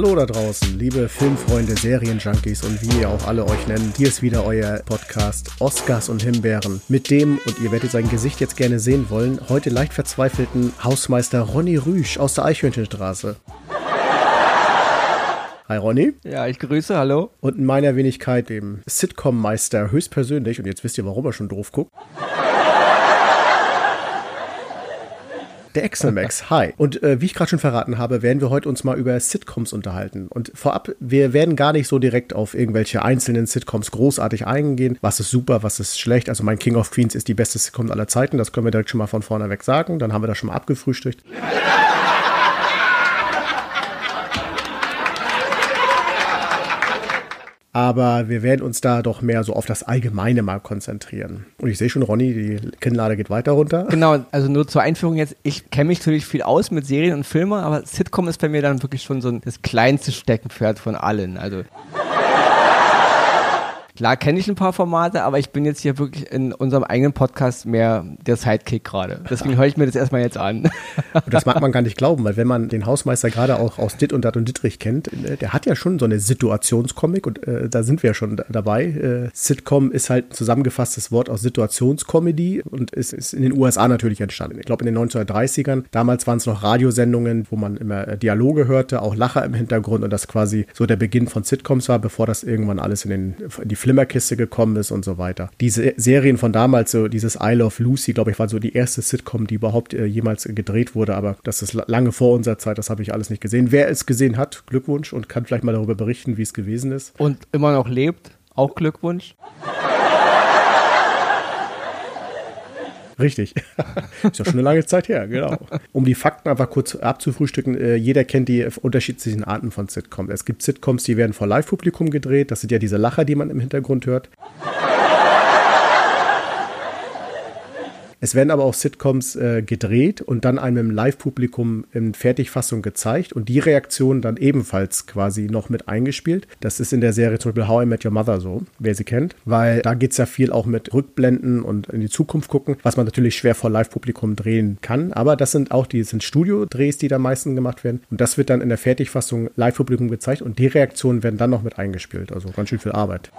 Hallo da draußen, liebe Filmfreunde, Serienjunkies und wie ihr auch alle euch nennt. Hier ist wieder euer Podcast Oscars und Himbeeren mit dem, und ihr werdet sein Gesicht jetzt gerne sehen wollen, heute leicht verzweifelten Hausmeister Ronny Rüsch aus der Eichhörnchenstraße. Hi Ronny. Ja, ich grüße, hallo. Und in meiner Wenigkeit dem Sitcom-Meister höchstpersönlich, und jetzt wisst ihr, warum er schon doof guckt. Der Exelmax, hi. Und äh, wie ich gerade schon verraten habe, werden wir heute uns mal über Sitcoms unterhalten. Und vorab, wir werden gar nicht so direkt auf irgendwelche einzelnen Sitcoms großartig eingehen. Was ist super, was ist schlecht. Also mein King of Queens ist die beste Sitcom aller Zeiten. Das können wir direkt schon mal von vorne weg sagen. Dann haben wir das schon mal abgefrühstückt. Aber wir werden uns da doch mehr so auf das Allgemeine mal konzentrieren. Und ich sehe schon, Ronny, die Kinnlade geht weiter runter. Genau, also nur zur Einführung jetzt, ich kenne mich natürlich viel aus mit Serien und Filmen, aber Sitcom ist bei mir dann wirklich schon so das kleinste Steckenpferd von allen. Also Klar kenne ich ein paar Formate, aber ich bin jetzt hier wirklich in unserem eigenen Podcast mehr der Sidekick gerade. Deswegen höre ich mir das erstmal jetzt an. Und das mag man gar nicht glauben, weil wenn man den Hausmeister gerade auch aus Dit und Dat und Dittrich kennt, äh, der hat ja schon so eine Situationskomik und äh, da sind wir ja schon dabei. Äh, Sitcom ist halt ein zusammengefasstes Wort aus Situationskomödie und ist, ist in den USA natürlich entstanden. Ich glaube in den 1930ern. Damals waren es noch Radiosendungen, wo man immer äh, Dialoge hörte, auch Lacher im Hintergrund und das quasi so der Beginn von Sitcoms war, bevor das irgendwann alles in, den, in die Flimmerkiste gekommen ist und so weiter. Diese Serien von damals, so dieses I Love Lucy, glaube ich, war so die erste Sitcom, die überhaupt äh, jemals gedreht wurde, aber das ist lange vor unserer Zeit, das habe ich alles nicht gesehen. Wer es gesehen hat, Glückwunsch und kann vielleicht mal darüber berichten, wie es gewesen ist. Und immer noch lebt, auch Glückwunsch. Richtig. ist ja schon eine lange Zeit her, genau. Um die Fakten einfach kurz abzufrühstücken, äh, jeder kennt die unterschiedlichen Arten von Sitcoms. Es gibt Sitcoms, die werden vor Live-Publikum gedreht. Das sind ja diese Lacher, die man im Hintergrund hört. Es werden aber auch Sitcoms äh, gedreht und dann einem Live-Publikum in Fertigfassung gezeigt und die Reaktion dann ebenfalls quasi noch mit eingespielt. Das ist in der Serie zum Beispiel How I Met Your Mother so, wer sie kennt, weil da geht es ja viel auch mit Rückblenden und in die Zukunft gucken, was man natürlich schwer vor Live-Publikum drehen kann. Aber das sind auch die sind Studio-Drehs, die da meistens gemacht werden. Und das wird dann in der Fertigfassung Live-Publikum gezeigt und die Reaktionen werden dann noch mit eingespielt. Also ganz schön viel Arbeit.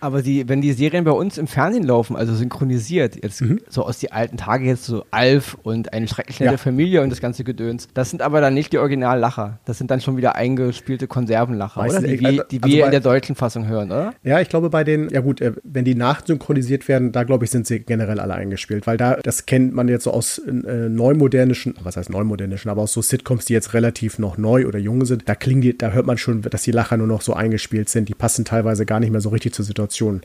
Aber die, wenn die Serien bei uns im Fernsehen laufen, also synchronisiert, jetzt mhm. so aus die alten Tage jetzt so Alf und eine schrecklich nette ja. Familie und das ganze Gedöns, das sind aber dann nicht die Originallacher. Das sind dann schon wieder eingespielte Konservenlacher, Meistens, oder? Die, also, die wir also in der deutschen Fassung hören, oder? Ja, ich glaube bei den, ja gut, äh, wenn die nachsynchronisiert werden, da glaube ich, sind sie generell alle eingespielt, weil da, das kennt man jetzt so aus äh, neumodernischen, was heißt neumodernischen, aber aus so Sitcoms, die jetzt relativ noch neu oder jung sind, da klingen die, da hört man schon, dass die Lacher nur noch so eingespielt sind. Die passen teilweise gar nicht mehr so richtig zur Situation Situation.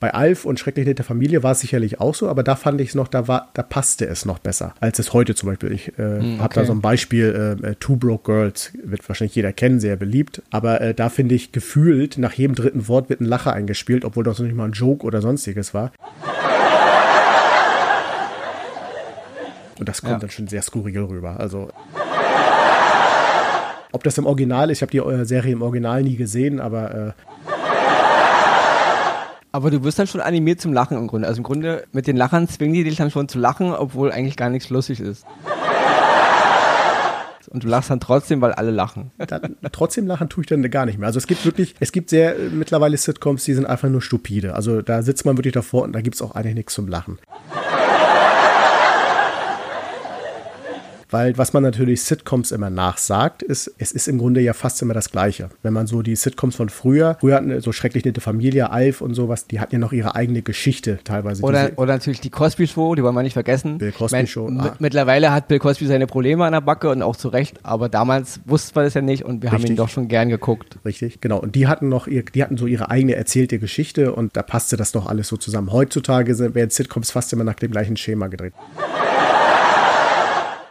Bei Alf und Schrecklich nette Familie war es sicherlich auch so, aber da fand ich es noch, da war, da passte es noch besser, als es heute zum Beispiel. Ich äh, mm, okay. habe da so ein Beispiel, äh, Two Broke Girls, wird wahrscheinlich jeder kennen, sehr beliebt, aber äh, da finde ich gefühlt, nach jedem dritten Wort wird ein Lacher eingespielt, obwohl das noch nicht mal ein Joke oder sonstiges war. Und das kommt ja. dann schon sehr skurril rüber. Also. Ob das im Original ist, ich habe die äh, Serie im Original nie gesehen, aber. Äh aber du wirst dann schon animiert zum Lachen im Grunde. Also im Grunde mit den Lachern zwingen die dich dann schon zu lachen, obwohl eigentlich gar nichts lustig ist. Und du lachst dann trotzdem, weil alle lachen. Dann, trotzdem lachen tue ich dann gar nicht mehr. Also es gibt wirklich, es gibt sehr äh, mittlerweile Sitcoms, die sind einfach nur stupide. Also da sitzt man wirklich davor und da gibt es auch eigentlich nichts zum Lachen. Weil was man natürlich Sitcoms immer nachsagt, ist, es ist im Grunde ja fast immer das Gleiche. Wenn man so die Sitcoms von früher, früher hatten so schrecklich nette Familie, Alf und sowas, die hatten ja noch ihre eigene Geschichte teilweise. Oder, oder natürlich die Cosby Show, die wollen wir nicht vergessen. Bill Cosby Show. Ah. Mittlerweile hat Bill Cosby seine Probleme an der Backe und auch zu Recht, aber damals wussten wir das ja nicht und wir Richtig. haben ihn doch schon gern geguckt. Richtig, genau. Und die hatten noch, ihr, die hatten so ihre eigene erzählte Geschichte und da passte das doch alles so zusammen. Heutzutage werden Sitcoms fast immer nach dem gleichen Schema gedreht.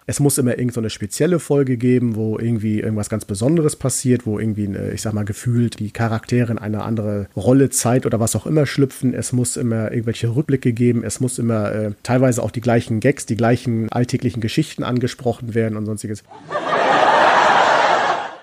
Es muss immer irgendeine so spezielle Folge geben, wo irgendwie irgendwas ganz Besonderes passiert, wo irgendwie, ich sag mal, gefühlt die Charaktere in eine andere Rolle, Zeit oder was auch immer schlüpfen. Es muss immer irgendwelche Rückblicke geben. Es muss immer äh, teilweise auch die gleichen Gags, die gleichen alltäglichen Geschichten angesprochen werden und sonstiges.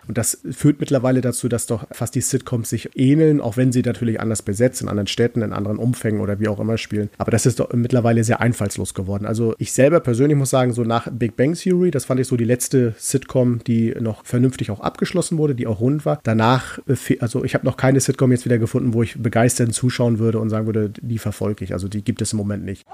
Und das führt mittlerweile dazu, dass doch fast die Sitcoms sich ähneln, auch wenn sie natürlich anders besetzt, in anderen Städten, in anderen Umfängen oder wie auch immer spielen. Aber das ist doch mittlerweile sehr einfallslos geworden. Also ich selber persönlich muss sagen, so nach Big Bang Theory, das fand ich so die letzte Sitcom, die noch vernünftig auch abgeschlossen wurde, die auch rund war. Danach, äh, also ich habe noch keine Sitcom jetzt wieder gefunden, wo ich begeistert zuschauen würde und sagen würde, die verfolge ich. Also die gibt es im Moment nicht.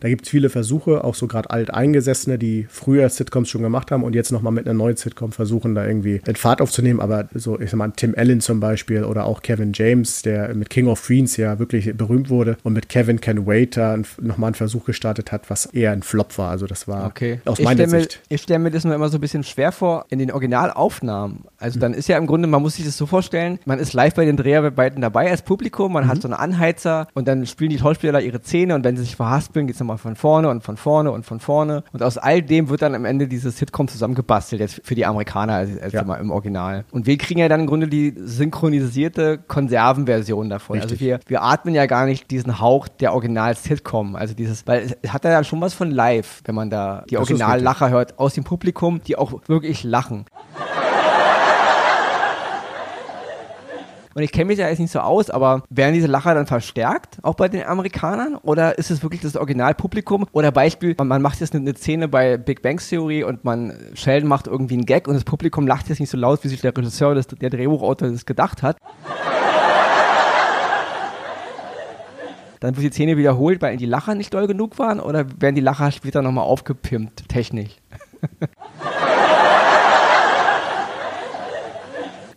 Da gibt es viele Versuche, auch so gerade alteingesessene, die früher Sitcoms schon gemacht haben und jetzt nochmal mit einer neuen Sitcom versuchen, da irgendwie den Fahrt aufzunehmen. Aber so, ich sag mal, Tim Allen zum Beispiel oder auch Kevin James, der mit King of Queens ja wirklich berühmt wurde und mit Kevin Can Wait da nochmal einen Versuch gestartet hat, was eher ein Flop war. Also das war okay. aus ich meiner mir, Sicht. Ich stelle mir das nur immer so ein bisschen schwer vor in den Originalaufnahmen. Also mhm. dann ist ja im Grunde, man muss sich das so vorstellen, man ist live bei den Dreharbeiten dabei als Publikum, man mhm. hat so einen Anheizer und dann spielen die Schauspieler ihre Zähne und wenn sie sich verhaspeln, geht es nochmal von vorne und von vorne und von vorne. Und aus all dem wird dann am Ende dieses Sitcom zusammengebastelt, jetzt für die Amerikaner als, als ja. im Original. Und wir kriegen ja dann im Grunde die synchronisierte Konservenversion davon. Also Richtig. Also wir, wir atmen ja gar nicht diesen Hauch der Original-Sitcom. Also dieses, weil es hat ja schon was von live, wenn man da die Original-Lacher hört aus dem Publikum, die auch wirklich lachen. Und ich kenne mich da jetzt nicht so aus, aber werden diese Lacher dann verstärkt, auch bei den Amerikanern? Oder ist es wirklich das Originalpublikum? Oder Beispiel, man, macht jetzt eine, eine, Szene bei Big Bang Theory und man, Sheldon macht irgendwie einen Gag und das Publikum lacht jetzt nicht so laut, wie sich der Regisseur, das, der Drehbuchautor das gedacht hat. Dann wird die Szene wiederholt, weil die Lacher nicht doll genug waren? Oder werden die Lacher später nochmal aufgepimpt, technisch?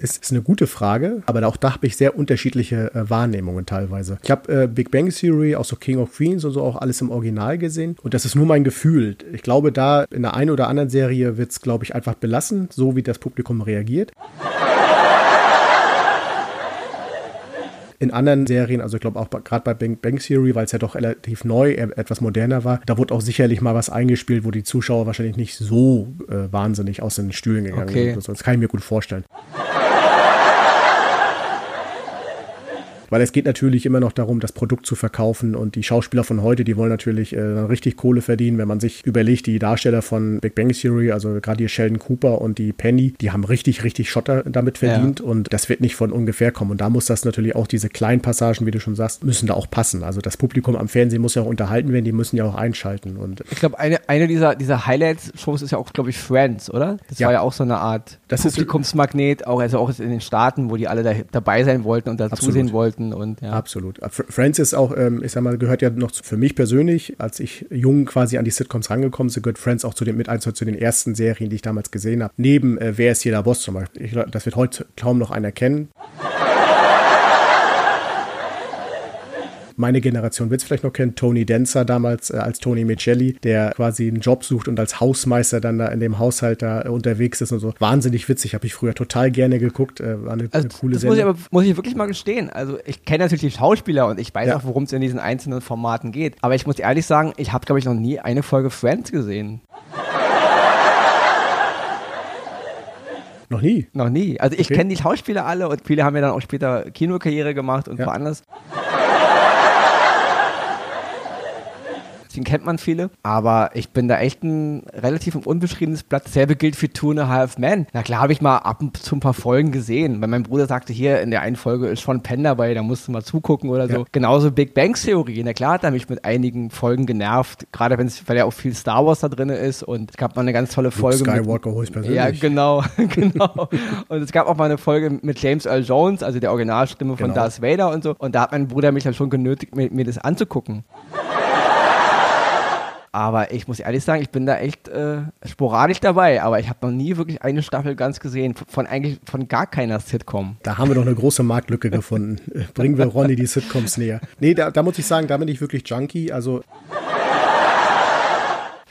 ist, ist eine gute Frage, aber auch da habe ich sehr unterschiedliche äh, Wahrnehmungen teilweise. Ich habe äh, Big Bang Theory, auch so King of Queens und so auch alles im Original gesehen und das ist nur mein Gefühl. Ich glaube, da in der einen oder anderen Serie wird es, glaube ich, einfach belassen, so wie das Publikum reagiert. in anderen Serien, also ich glaube auch gerade bei Bang Bang Theory, weil es ja doch relativ neu, etwas moderner war, da wurde auch sicherlich mal was eingespielt, wo die Zuschauer wahrscheinlich nicht so äh, wahnsinnig aus den Stühlen gegangen okay. sind. Das kann ich mir gut vorstellen. Weil es geht natürlich immer noch darum, das Produkt zu verkaufen. Und die Schauspieler von heute, die wollen natürlich äh, richtig Kohle verdienen, wenn man sich überlegt, die Darsteller von Big Bang Theory, also gerade die Sheldon Cooper und die Penny, die haben richtig, richtig Schotter damit verdient. Ja. und das wird nicht von ungefähr kommen. Und da muss das natürlich auch diese kleinen Passagen, wie du schon sagst, müssen da auch passen. Also das Publikum am Fernsehen muss ja auch unterhalten werden, die müssen ja auch einschalten. Und ich glaube, eine, eine dieser, dieser Highlights-Shows ist ja auch, glaube ich, Friends, oder? Das ja. war ja auch so eine Art das Publikumsmagnet, auch, also auch in den Staaten, wo die alle da, dabei sein wollten und dazusehen wollten Leuten und ja. Absolut. Friends auch, ähm, ich sag mal, gehört ja noch für mich persönlich, als ich jung quasi an die Sitcoms rangekommen bin, gehört Friends auch zu den mit eins zu den ersten Serien, die ich damals gesehen habe. Neben äh, Wer ist hier der Boss zum Beispiel. Ich, das wird heute kaum noch einer kennen. Meine Generation wird es vielleicht noch kennen, Tony Dancer damals äh, als Tony Micheli, der quasi einen Job sucht und als Hausmeister dann da in dem Haushalt da äh, unterwegs ist und so. Wahnsinnig witzig, habe ich früher total gerne geguckt. Äh, war eine, also, eine coole das Sendung. Muss ich, aber, muss ich wirklich mal gestehen. Also ich kenne natürlich die Schauspieler und ich weiß ja. auch, worum es in diesen einzelnen Formaten geht. Aber ich muss ehrlich sagen, ich habe, glaube ich, noch nie eine Folge Friends gesehen. Noch nie? Noch nie. Also ich okay. kenne die Schauspieler alle und viele haben ja dann auch später Kinokarriere gemacht und ja. woanders. Den kennt man viele. Aber ich bin da echt ein relativ unbeschriebenes Blatt. Dasselbe gilt für Two and a Half Men. Na klar, habe ich mal ab und zu ein paar Folgen gesehen. Weil mein Bruder sagte, hier in der einen Folge ist schon Penn dabei, da musst du mal zugucken oder so. Ja. Genauso Big Bang Theorie. Na klar hat er mich mit einigen Folgen genervt. Gerade weil ja auch viel Star Wars da drin ist. Und es gab mal eine ganz tolle Folge. Luke Skywalker hole ich persönlich. Ja, genau, genau. und es gab auch mal eine Folge mit James Earl Jones, also der Originalstimme von genau. Darth Vader und so. Und da hat mein Bruder mich dann schon genötigt, mir, mir das anzugucken. Aber ich muss ehrlich sagen, ich bin da echt äh, sporadisch dabei. Aber ich habe noch nie wirklich eine Staffel ganz gesehen. Von eigentlich von gar keiner Sitcom. Da haben wir doch eine große Marktlücke gefunden. Bringen wir Ronny die Sitcoms näher. Nee, da, da muss ich sagen, da bin ich wirklich Junkie. Also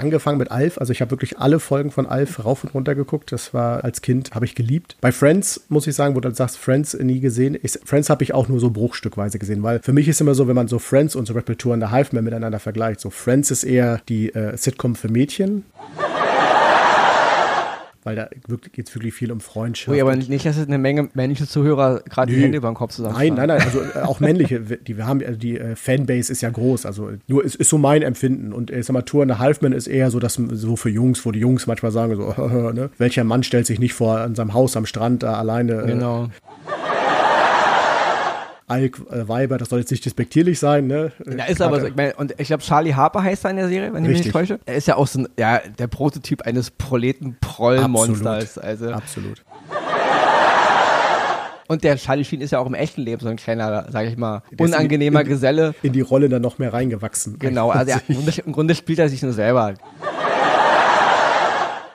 angefangen mit Alf. Also ich habe wirklich alle Folgen von Alf rauf und runter geguckt. Das war als Kind, habe ich geliebt. Bei Friends muss ich sagen, wo du sagst, Friends nie gesehen. Ich, Friends habe ich auch nur so bruchstückweise gesehen, weil für mich ist immer so, wenn man so Friends und so and the Hive miteinander vergleicht. So Friends ist eher die äh, Sitcom für Mädchen. Weil da geht es wirklich viel um Freundschaft. Ui, aber nicht, dass es eine Menge männliche Zuhörer gerade die Hände über den Kopf zusammen. Nein, nein, nein, also äh, auch männliche, die wir haben, also die äh, Fanbase ist ja groß, also nur ist, ist so mein Empfinden und ich sag mal, Tour in Halfman ist eher so, dass so für Jungs, wo die Jungs manchmal sagen so, ne, welcher Mann stellt sich nicht vor an seinem Haus am Strand da alleine. Äh, genau. Äh, Alk-Weiber, das soll jetzt nicht despektierlich sein, ne? Ja, ist aber so, ich meine, und ich glaube, Charlie Harper heißt er in der Serie, wenn ich mich nicht täusche. Er ist ja auch so ein, ja, der Prototyp eines Proleten-Proll-Monsters. Also. Absolut. Und der Charlie Sheen ist ja auch im echten Leben so ein kleiner, sag ich mal, unangenehmer in, in, Geselle. In die Rolle dann noch mehr reingewachsen. Genau, also er, im, Grunde, im Grunde spielt er sich nur selber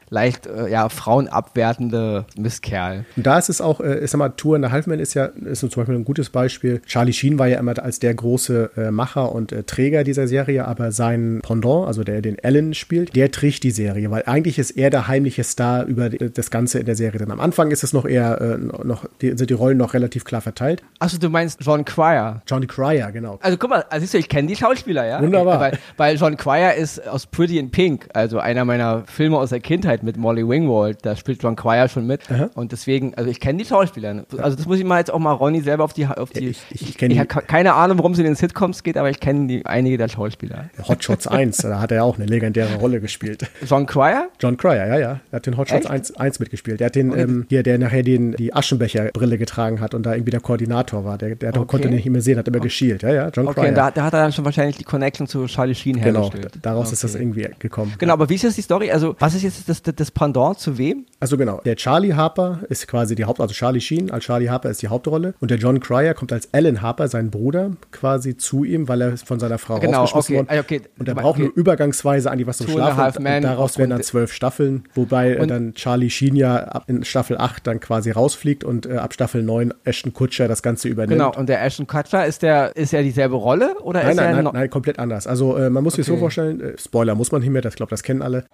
leicht äh, ja, frauenabwertende Mistkerl. Und da ist es auch, äh, ich sag mal, Tour in der Halfman ist ja ist zum Beispiel ein gutes Beispiel. Charlie Sheen war ja immer als der große äh, Macher und äh, Träger dieser Serie, aber sein Pendant, also der den Alan spielt, der trägt die Serie, weil eigentlich ist er der heimliche Star über die, das Ganze in der Serie. Denn am Anfang ist es noch eher, äh, noch, die, sind die Rollen noch relativ klar verteilt. Achso, du meinst John Cryer. John Cryer, genau. Also guck mal, also siehst du, ich kenne die Schauspieler, ja? Wunderbar. Weil, weil John Cryer ist aus Pretty in Pink, also einer meiner Filme aus der Kindheit mit Molly Wingwall. World, da spielt John Cryer schon mit. Aha. Und deswegen, also ich kenne die Schauspieler. Also das muss ich mal jetzt auch mal Ronny selber auf die. Auf die ich ich, ich, ich habe keine Ahnung, worum es in den Sitcoms geht, aber ich kenne einige der Schauspieler. Hot Shots 1, da hat er auch eine legendäre Rolle gespielt. John Cryer? John Cryer, ja, ja. Er hat den Hot Shots 1, 1, mitgespielt. Der hat den, okay. ähm, hier, der nachher den, die Aschenbecher-Brille getragen hat und da irgendwie der Koordinator war. Der, der okay. konnte nicht mehr sehen, hat immer okay. geschielt. Ja, ja, John okay, Cryer. Da, da, hat er dann schon wahrscheinlich die Connection zu Charlie Sheen genau, hergestellt. Genau, daraus ist das irgendwie gekommen. Genau, aber wie ist jetzt die Story? Also, was ist jetzt das, das, Pendant zu wem? Also genau, der Charlie Harper ist quasi die Haupt, also Charlie Sheen als Charlie Harper ist die Hauptrolle und der John Cryer kommt als Alan Harper, sein Bruder, quasi zu ihm, weil er von seiner Frau genau, rausgeschmissen okay, wurde. Okay, und er braucht okay. nur übergangsweise eigentlich was zum Schlafen. Und, und daraus werden dann zwölf Staffeln, wobei und dann Charlie Sheen ja in Staffel 8 dann quasi rausfliegt und äh, ab Staffel 9 Ashton Kutcher das Ganze übernimmt. Genau, und der Ashton Kutcher, ist der, ist er dieselbe Rolle oder nein, ist nein, er nein, nein, komplett anders. Also äh, man muss sich so vorstellen, äh, Spoiler muss man nicht mehr, das glaube das kennen alle.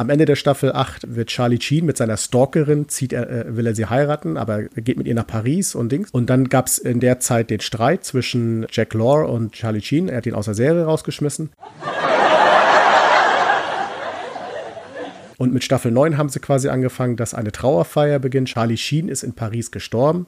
Am Ende der Staffel 8 wird Charlie Sheen mit seiner Stalkerin, zieht er, äh, will er sie heiraten, aber er geht mit ihr nach Paris und Dings. Und dann gab es in der Zeit den Streit zwischen Jack Lore und Charlie Sheen. Er hat ihn aus der Serie rausgeschmissen. Und mit Staffel 9 haben sie quasi angefangen, dass eine Trauerfeier beginnt. Charlie Sheen ist in Paris gestorben.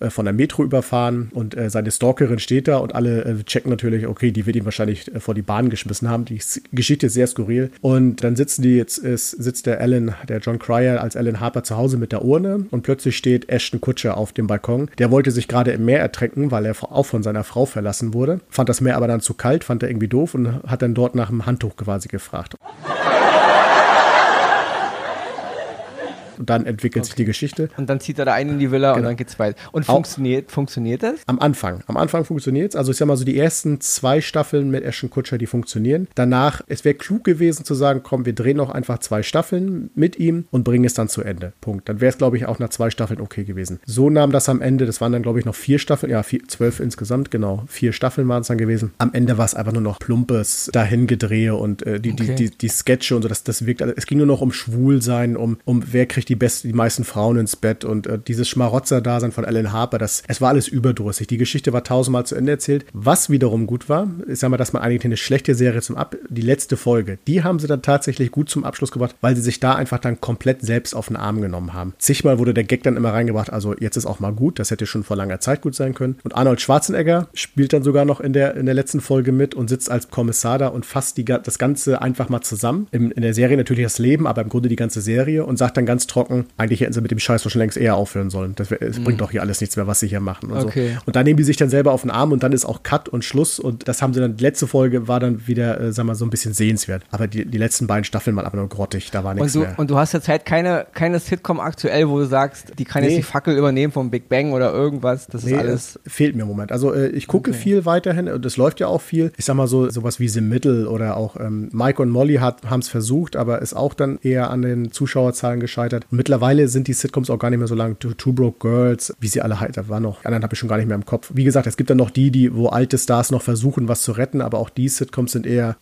Äh, von der Metro überfahren und äh, seine Stalkerin steht da und alle äh, checken natürlich, okay, die wird ihn wahrscheinlich äh, vor die Bahn geschmissen haben. Die Geschichte ist sehr skurril. Und dann sitzen die, jetzt ist, sitzt der Alan, der John Cryer als Alan Harper zu Hause mit der Urne und plötzlich steht Ashton Kutscher auf dem Balkon. Der wollte sich gerade im Meer ertränken, weil er auch von seiner Frau verlassen wurde. Fand das Meer aber dann zu kalt, fand er irgendwie doof und hat dann dort nach einem Handtuch quasi gefragt. Und dann entwickelt okay. sich die Geschichte. Und dann zieht er da einen in die Villa genau. und dann geht's weiter. Und funktioniert, funktioniert das? Am Anfang. Am Anfang funktioniert es. Also ich sag mal so, die ersten zwei Staffeln mit Ashton Kutscher, die funktionieren. Danach, es wäre klug gewesen zu sagen, komm, wir drehen noch einfach zwei Staffeln mit ihm und bringen es dann zu Ende. Punkt. Dann wäre es, glaube ich, auch nach zwei Staffeln okay gewesen. So nahm das am Ende, das waren dann, glaube ich, noch vier Staffeln, ja, vier, zwölf insgesamt, genau. Vier Staffeln waren es dann gewesen. Am Ende war es einfach nur noch plumpes Dahingedrehe und äh, die, okay. die, die, die Sketche und so, das, das wirkt, also, es ging nur noch um Schwulsein, um, um wer kriegt die beste, die meisten Frauen ins Bett und äh, dieses Schmarotzer-Dasein von Alan Harper, das, es war alles überdrüssig. Die Geschichte war tausendmal zu Ende erzählt. Was wiederum gut war, ist mal, dass man eigentlich eine schlechte Serie zum Ab, die letzte Folge, die haben sie dann tatsächlich gut zum Abschluss gebracht, weil sie sich da einfach dann komplett selbst auf den Arm genommen haben. Zigmal wurde der Gag dann immer reingebracht, also jetzt ist auch mal gut, das hätte schon vor langer Zeit gut sein können. Und Arnold Schwarzenegger spielt dann sogar noch in der, in der letzten Folge mit und sitzt als Kommissar da und fasst die, das Ganze einfach mal zusammen. In, in der Serie natürlich das Leben, aber im Grunde die ganze Serie und sagt dann ganz trocken, eigentlich hätten sie mit dem Scheiß doch schon längst eher aufhören sollen. Das, es mhm. bringt doch hier alles nichts mehr, was sie hier machen. Und, okay. so. und dann nehmen die sich dann selber auf den Arm und dann ist auch Cut und Schluss. Und das haben sie dann, die letzte Folge war dann wieder, äh, wir mal, so ein bisschen sehenswert. Aber die, die letzten beiden Staffeln waren aber nur grottig, da war nichts und du, mehr. Und du hast jetzt halt keine, keine Sitcom aktuell, wo du sagst, die kann nee. jetzt die Fackel übernehmen vom Big Bang oder irgendwas. Das nee, ist alles. Fehlt mir im Moment. Also äh, ich gucke okay. viel weiterhin und es läuft ja auch viel. Ich sag mal so, sowas wie The Middle oder auch ähm, Mike und Molly haben es versucht, aber ist auch dann eher an den Zuschauerzahlen gescheitert. Und mittlerweile sind die Sitcoms auch gar nicht mehr so lang. Two, Two Broke Girls, wie sie alle halt, da war noch, anderen habe ich schon gar nicht mehr im Kopf. Wie gesagt, es gibt dann noch die, die, wo alte Stars noch versuchen, was zu retten, aber auch die Sitcoms sind eher,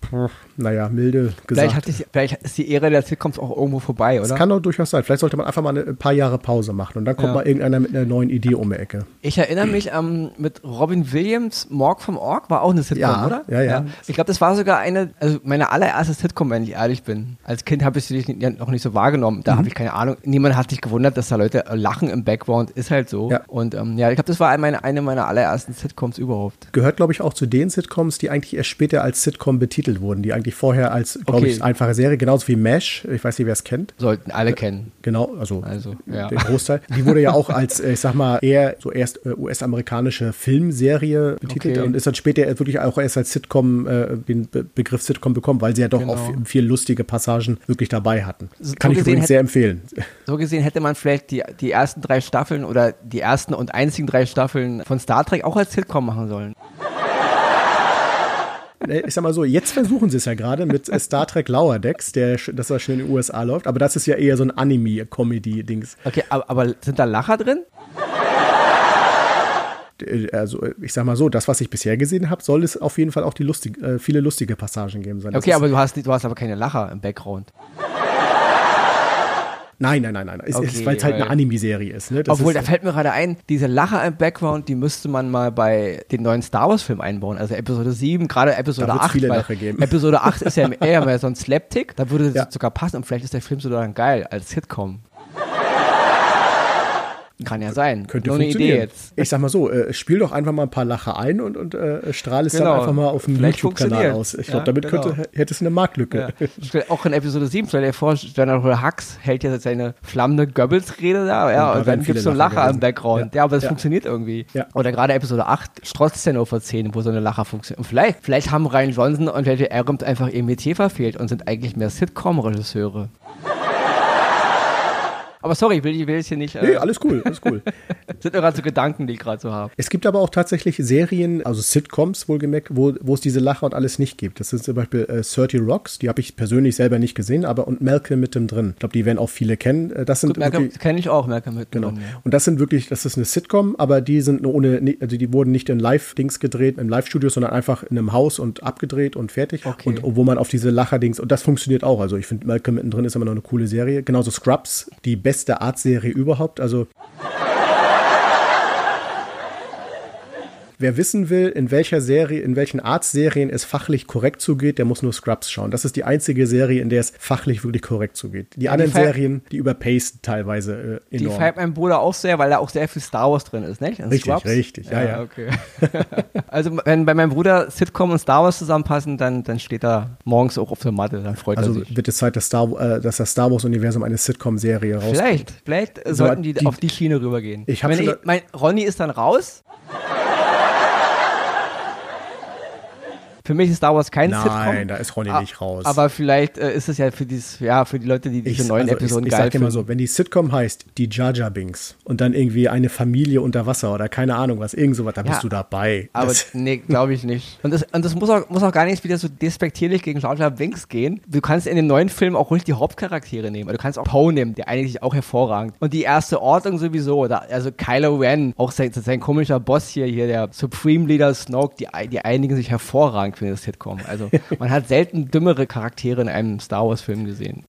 naja, milde gesagt. Vielleicht, die, vielleicht, ist die Ära der Sitcoms auch irgendwo vorbei, oder? Das kann doch durchaus sein. Vielleicht sollte man einfach mal ein paar Jahre Pause machen und dann kommt ja. mal irgendeiner mit einer neuen Idee um die Ecke. Ich erinnere mich ähm, mit Robin Williams, Morg vom Org, war auch eine Sitcom, ja, oder? Ja, ja. ja. Ich glaube, das war sogar eine, also meine allererste Sitcom, wenn ich ehrlich bin. Als Kind habe ich sie noch nicht so wahrgenommen. Da mhm. habe ich keine Ahnung. Niemand hat sich gewundert, dass da Leute lachen im Background. Ist halt so. Ja. Und ähm, ja, ich glaube, das war meine, eine meiner allerersten Sitcoms überhaupt. Gehört, glaube ich, auch zu den Sitcoms, die eigentlich erst später als Sitcom betitelt wurden, die eigentlich vorher als, glaube okay. ich, einfache Serie, genauso wie MASH. Ich weiß nicht, wer es kennt. Sollten alle äh, kennen. Genau, also, also ja. der Großteil. Die wurde ja auch als, äh, ich sag mal, eher so erst äh, US-amerikanische Filmserie betitelt okay. und ist dann später wirklich auch erst als Sitcom äh, den Be Begriff Sitcom bekommen, weil sie ja doch genau. auch viel lustige Passagen wirklich dabei hatten. So Kann ich übrigens sehr empfehlen. So gesehen hätte man vielleicht die, die ersten drei Staffeln oder die ersten und einzigen drei Staffeln von Star Trek auch als Sitcom machen sollen. Ich sag mal so, jetzt versuchen sie es ja gerade mit Star Trek Lower Decks, der, das was schon in den USA läuft, aber das ist ja eher so ein Anime-Comedy-Dings. Okay, aber, aber sind da Lacher drin? also ich sag mal so, das, was ich bisher gesehen habe, soll es auf jeden Fall auch die lustig, äh, viele lustige Passagen geben sein. okay, aber du hast, du hast aber keine Lacher im Background. Nein, nein, nein, nein. Es, okay, weil es halt eine Anime-Serie ist. Ne? Obwohl, ist, da fällt mir gerade ein, diese Lacher im Background, die müsste man mal bei den neuen Star Wars-Filmen einbauen. Also Episode 7, gerade Episode 8. Viele Lacher geben. Episode 8 ist ja eher mehr so ein Slaptick. Da würde das ja. sogar passen und vielleicht ist der Film sogar dann geil als Sitcom. Kann ja sein. Könnte Nur eine Idee jetzt. Ich sag mal so, äh, spiel doch einfach mal ein paar Lacher ein und, und äh, strahle es genau. dann einfach mal auf dem YouTube-Kanal aus. Ich glaube, ja, damit genau. könnte, hättest du eine Marktlücke. Ja. Auch in Episode 7, stell dir vor, General Hux hält ja seine flammende Goebbels-Rede da, ja, und, und dann gibt es so einen Lacher im Background. Ja, aber es funktioniert irgendwie. Oder gerade Episode 8 strotzt ja nur vor 10, wo so eine Lacher funktioniert. Und vielleicht, vielleicht haben Ryan Johnson und J.J. Abrams einfach ihr Metier verfehlt und sind eigentlich mehr Sitcom-Regisseure. Aber sorry, ich will, ich will jetzt hier nicht. Äh, nee, alles cool, alles cool. sind nur gerade so Gedanken, die ich gerade so habe. Es gibt aber auch tatsächlich Serien, also Sitcoms wohlgemerkt, wo, wo es diese Lacher und alles nicht gibt. Das sind zum Beispiel äh, 30 Rocks, die habe ich persönlich selber nicht gesehen, aber und Malcolm mit dem drin. Ich glaube, die werden auch viele kennen. Äh, das sind Malcolm kenne ich auch, Malcolm mit Genau. Drin. Und das sind wirklich, das ist eine Sitcom, aber die sind ohne, also die wurden nicht in Live-Dings gedreht, im Live-Studio, sondern einfach in einem Haus und abgedreht und fertig. Okay. Und wo man auf diese Lacher-Dings, und das funktioniert auch. Also ich finde, Malcolm mittendrin ist immer noch eine coole Serie. Genauso Scrubs, die beste Art-Serie überhaupt. Also Wer wissen will, in welcher Serie, in welchen Arztserien es fachlich korrekt zugeht, der muss nur Scrubs schauen. Das ist die einzige Serie, in der es fachlich wirklich korrekt zugeht. Die ja, anderen die Serien, die überpacen teilweise äh, enorm. Die feiert mein Bruder auch sehr, weil da auch sehr viel Star Wars drin ist, nicht? In richtig, Scrubs? richtig, ja, ja. ja. Okay. also wenn bei meinem Bruder Sitcom und Star Wars zusammenpassen, dann, dann steht er morgens auch auf der Matte, dann freut also er sich. Also wird es Zeit, dass, Star, äh, dass das Star Wars-Universum eine Sitcom-Serie rauskommt. Vielleicht, vielleicht sollten die, die, auf die Schiene rübergehen. Ich habe schon... mein Ronny ist dann raus. Für mich ist Star Wars kein Nein, Sitcom. Nein, da ist Ronny nicht raus. Aber vielleicht äh, ist es ja für dieses, ja, für die Leute, die diese ich, neuen also Episoden ich, ich geil sag dir mal so, wenn die Sitcom heißt, die Jar Jar Binks und dann irgendwie eine Familie unter Wasser oder keine Ahnung was, irgend sowas, da ja, bist du dabei. Aber das, nee, glaube ich nicht. Und das, und das muss, auch, muss auch gar nicht wieder so despektierlich gegen Jar Jar Binks gehen. Du kannst in den neuen Filmen auch ruhig die Hauptcharaktere nehmen. Du kannst auch Poe nehmen, der eigentlich auch hervorragend. Und die erste Ordnung sowieso, da, also Kylo Ren, auch sein, sein komischer Boss hier, hier der Supreme Leader Snoke, die, die einigen sich hervorragend für das Sitcom. Also also man hat selten dümmere Charaktere in einem Star Wars-Film gesehen.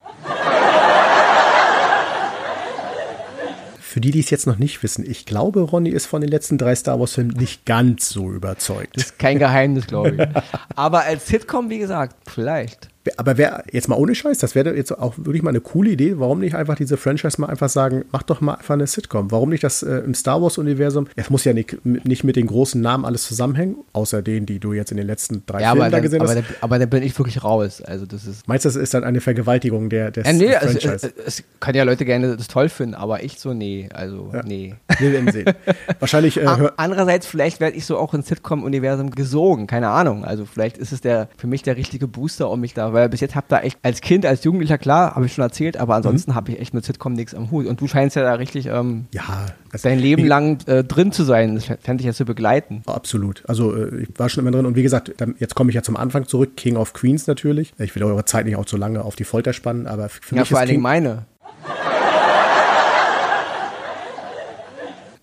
Für die, die es jetzt noch nicht wissen, ich glaube, Ronny ist von den letzten drei Star Wars-Filmen nicht ganz so überzeugt. Das ist kein Geheimnis, glaube ich. Aber als Sitcom, wie gesagt, vielleicht. Aber wer, jetzt mal ohne Scheiß, das wäre jetzt auch wirklich mal eine coole Idee. Warum nicht einfach diese Franchise mal einfach sagen, mach doch mal einfach eine Sitcom? Warum nicht das äh, im Star Wars-Universum? Es muss ja nicht, nicht mit den großen Namen alles zusammenhängen, außer denen, die du jetzt in den letzten drei ja, Filmen da gesehen aber hast. Da, aber da bin ich wirklich raus. Also das ist Meinst du, das ist dann eine Vergewaltigung der, des ja, nee, Franchise? Also, es, es, kann ja Leute gerne das toll finden, aber ich so, nee. Also, ja. nee. Wir werden sehen. Wahrscheinlich. Äh, Andererseits, vielleicht werde ich so auch ins Sitcom-Universum gesogen. Keine Ahnung. Also vielleicht ist es der für mich der richtige Booster, um mich da, weil bis jetzt habt da echt als Kind, als Jugendlicher, klar, habe ich schon erzählt, aber ansonsten mhm. habe ich echt mit Sitcom nichts am Hut. Und du scheinst ja da richtig ähm, ja, dein Leben lang äh, drin zu sein. Das fände ich ja zu begleiten. Absolut. Also äh, ich war schon immer drin. Und wie gesagt, dann, jetzt komme ich ja zum Anfang zurück. King of Queens natürlich. Ich will eure Zeit nicht auch zu lange auf die Folter spannen, aber für ja, mich vor allen Dingen meine.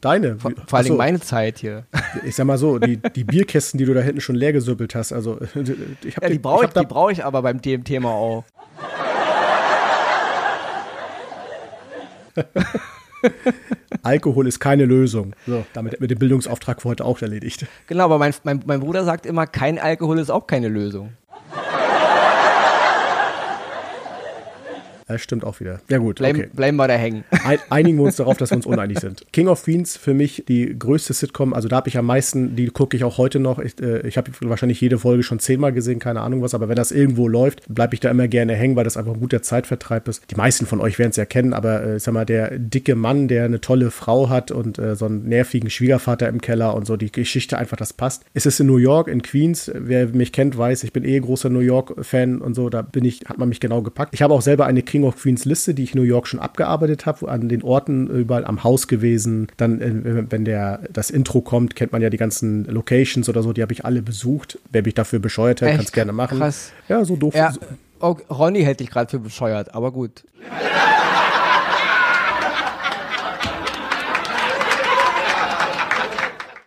Deine. Vor, vor allem meine Zeit hier. Ich sag mal so, die, die Bierkästen, die du da hinten schon leer gesüppelt hast, also ich habe ja, die brauche ich, ich, brauch ich aber beim Thema auch. Alkohol ist keine Lösung. So, damit hätten wir den Bildungsauftrag für heute auch erledigt. Genau, aber mein, mein, mein Bruder sagt immer, kein Alkohol ist auch keine Lösung. Das stimmt auch wieder. Ja gut, bleiben, okay. bleiben wir da hängen. Einigen wir uns darauf, dass wir uns uneinig sind. King of Queens für mich die größte Sitcom, also da habe ich am meisten, die gucke ich auch heute noch. Ich, äh, ich habe wahrscheinlich jede Folge schon zehnmal gesehen, keine Ahnung was, aber wenn das irgendwo läuft, bleibe ich da immer gerne hängen, weil das einfach ein guter Zeitvertreib ist. Die meisten von euch werden es ja kennen, aber äh, ich sag mal, der dicke Mann, der eine tolle Frau hat und äh, so einen nervigen Schwiegervater im Keller und so, die Geschichte einfach, das passt. Es ist in New York, in Queens. Wer mich kennt, weiß, ich bin eh großer New York-Fan und so, da bin ich, hat man mich genau gepackt. Ich habe auch selber eine King of Queens Liste, die ich New York schon abgearbeitet habe, an den Orten überall am Haus gewesen. Dann, äh, wenn der, das Intro kommt, kennt man ja die ganzen Locations oder so, die habe ich alle besucht. Wer mich dafür bescheuert hat, kann es gerne machen. Krass. Ja, so doof. Ja, oh, Ronny hätte ich gerade für bescheuert, aber gut.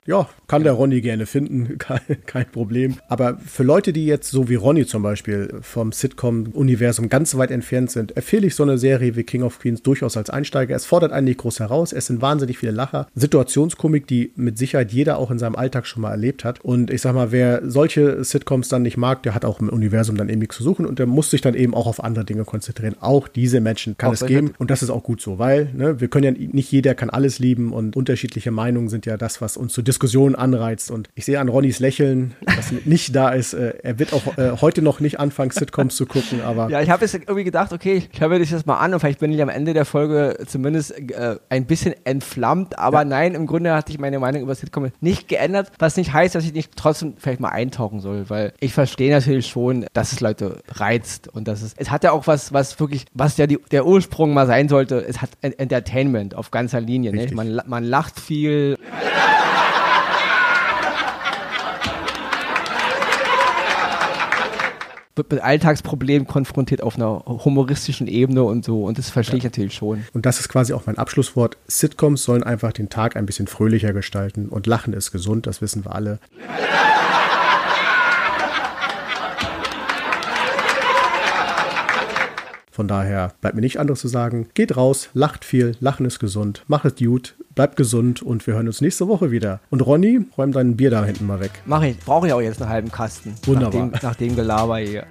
ja, kann der Ronny gerne finden, kein, kein, Problem. Aber für Leute, die jetzt so wie Ronny zum Beispiel vom Sitcom-Universum ganz weit entfernt sind, empfehle ich so eine Serie wie King of Queens durchaus als Einsteiger. Es fordert einen nicht groß heraus, es sind wahnsinnig viele Lacher, Situationskomik, die mit Sicherheit jeder auch in seinem Alltag schon mal erlebt hat. Und ich sag mal, wer solche Sitcoms dann nicht mag, der hat auch im Universum dann irgendwie zu suchen und der muss sich dann eben auch auf andere Dinge konzentrieren. Auch diese Menschen kann auch es geben und das ist auch gut so, weil ne, wir können ja nicht jeder kann alles lieben und unterschiedliche Meinungen sind ja das, was uns zu Diskussionen anreizt. Und ich sehe an Ronnys Lächeln, dass nicht da ist. Äh, er wird auch äh, heute noch nicht anfangen, Sitcoms zu gucken, aber. Ja, ich habe jetzt irgendwie gedacht, okay, ich höre mir das mal an und vielleicht bin ich am Ende der Folge zumindest äh, ein bisschen entflammt. Aber ja. nein, im Grunde hat sich meine Meinung über Sitcoms nicht geändert, was nicht heißt, dass ich nicht trotzdem vielleicht mal eintauchen soll, weil ich verstehe natürlich schon, dass es Leute reizt und dass es, es hat ja auch was, was wirklich, was ja die, der Ursprung mal sein sollte, es hat Entertainment auf ganzer Linie. Ne? Man, man lacht viel. Wird mit Alltagsproblemen konfrontiert auf einer humoristischen Ebene und so. Und das verstehe ich natürlich schon. Und das ist quasi auch mein Abschlusswort. Sitcoms sollen einfach den Tag ein bisschen fröhlicher gestalten. Und Lachen ist gesund, das wissen wir alle. Von daher bleibt mir nichts anderes zu sagen. Geht raus, lacht viel, Lachen ist gesund, macht es gut, bleibt gesund und wir hören uns nächste Woche wieder. Und Ronny, räum dein Bier da hinten mal weg. Mach ich. Brauche ich auch jetzt einen halben Kasten. Wunderbar. Nach dem, nach dem Gelaber hier.